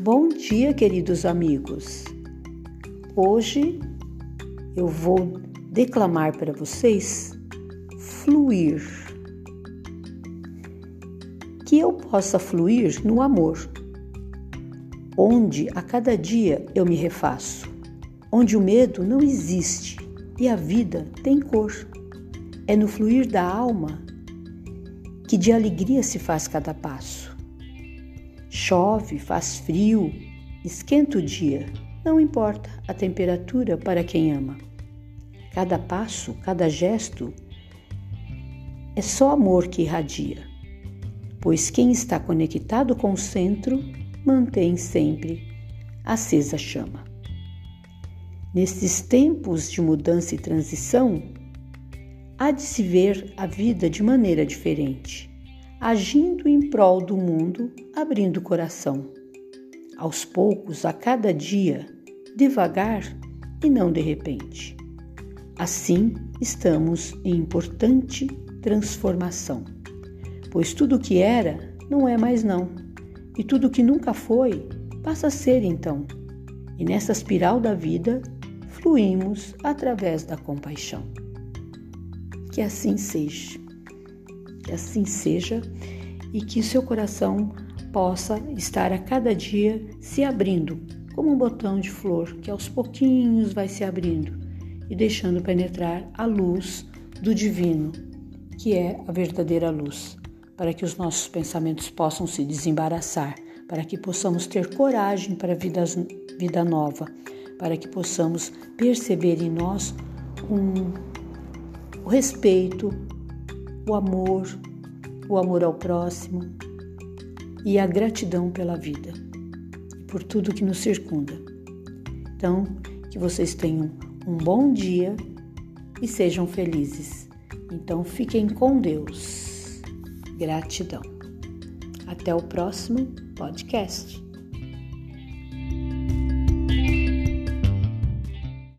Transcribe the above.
Bom dia, queridos amigos. Hoje eu vou declamar para vocês fluir. Que eu possa fluir no amor, onde a cada dia eu me refaço, onde o medo não existe e a vida tem cor. É no fluir da alma que de alegria se faz cada passo Chove, faz frio, esquenta o dia, não importa a temperatura para quem ama. Cada passo, cada gesto é só amor que irradia, pois quem está conectado com o centro mantém sempre acesa a chama. Nestes tempos de mudança e transição, há de se ver a vida de maneira diferente agindo em prol do mundo, abrindo o coração. Aos poucos, a cada dia, devagar e não de repente. Assim, estamos em importante transformação, pois tudo que era não é mais não, e tudo que nunca foi passa a ser então. E nessa espiral da vida, fluímos através da compaixão. Que assim seja. Que assim seja e que seu coração possa estar a cada dia se abrindo, como um botão de flor que aos pouquinhos vai se abrindo e deixando penetrar a luz do divino, que é a verdadeira luz, para que os nossos pensamentos possam se desembaraçar, para que possamos ter coragem para a vida, vida nova, para que possamos perceber em nós um, o respeito, o amor, o amor ao próximo e a gratidão pela vida por tudo que nos circunda. Então, que vocês tenham um bom dia e sejam felizes. Então, fiquem com Deus. Gratidão. Até o próximo podcast.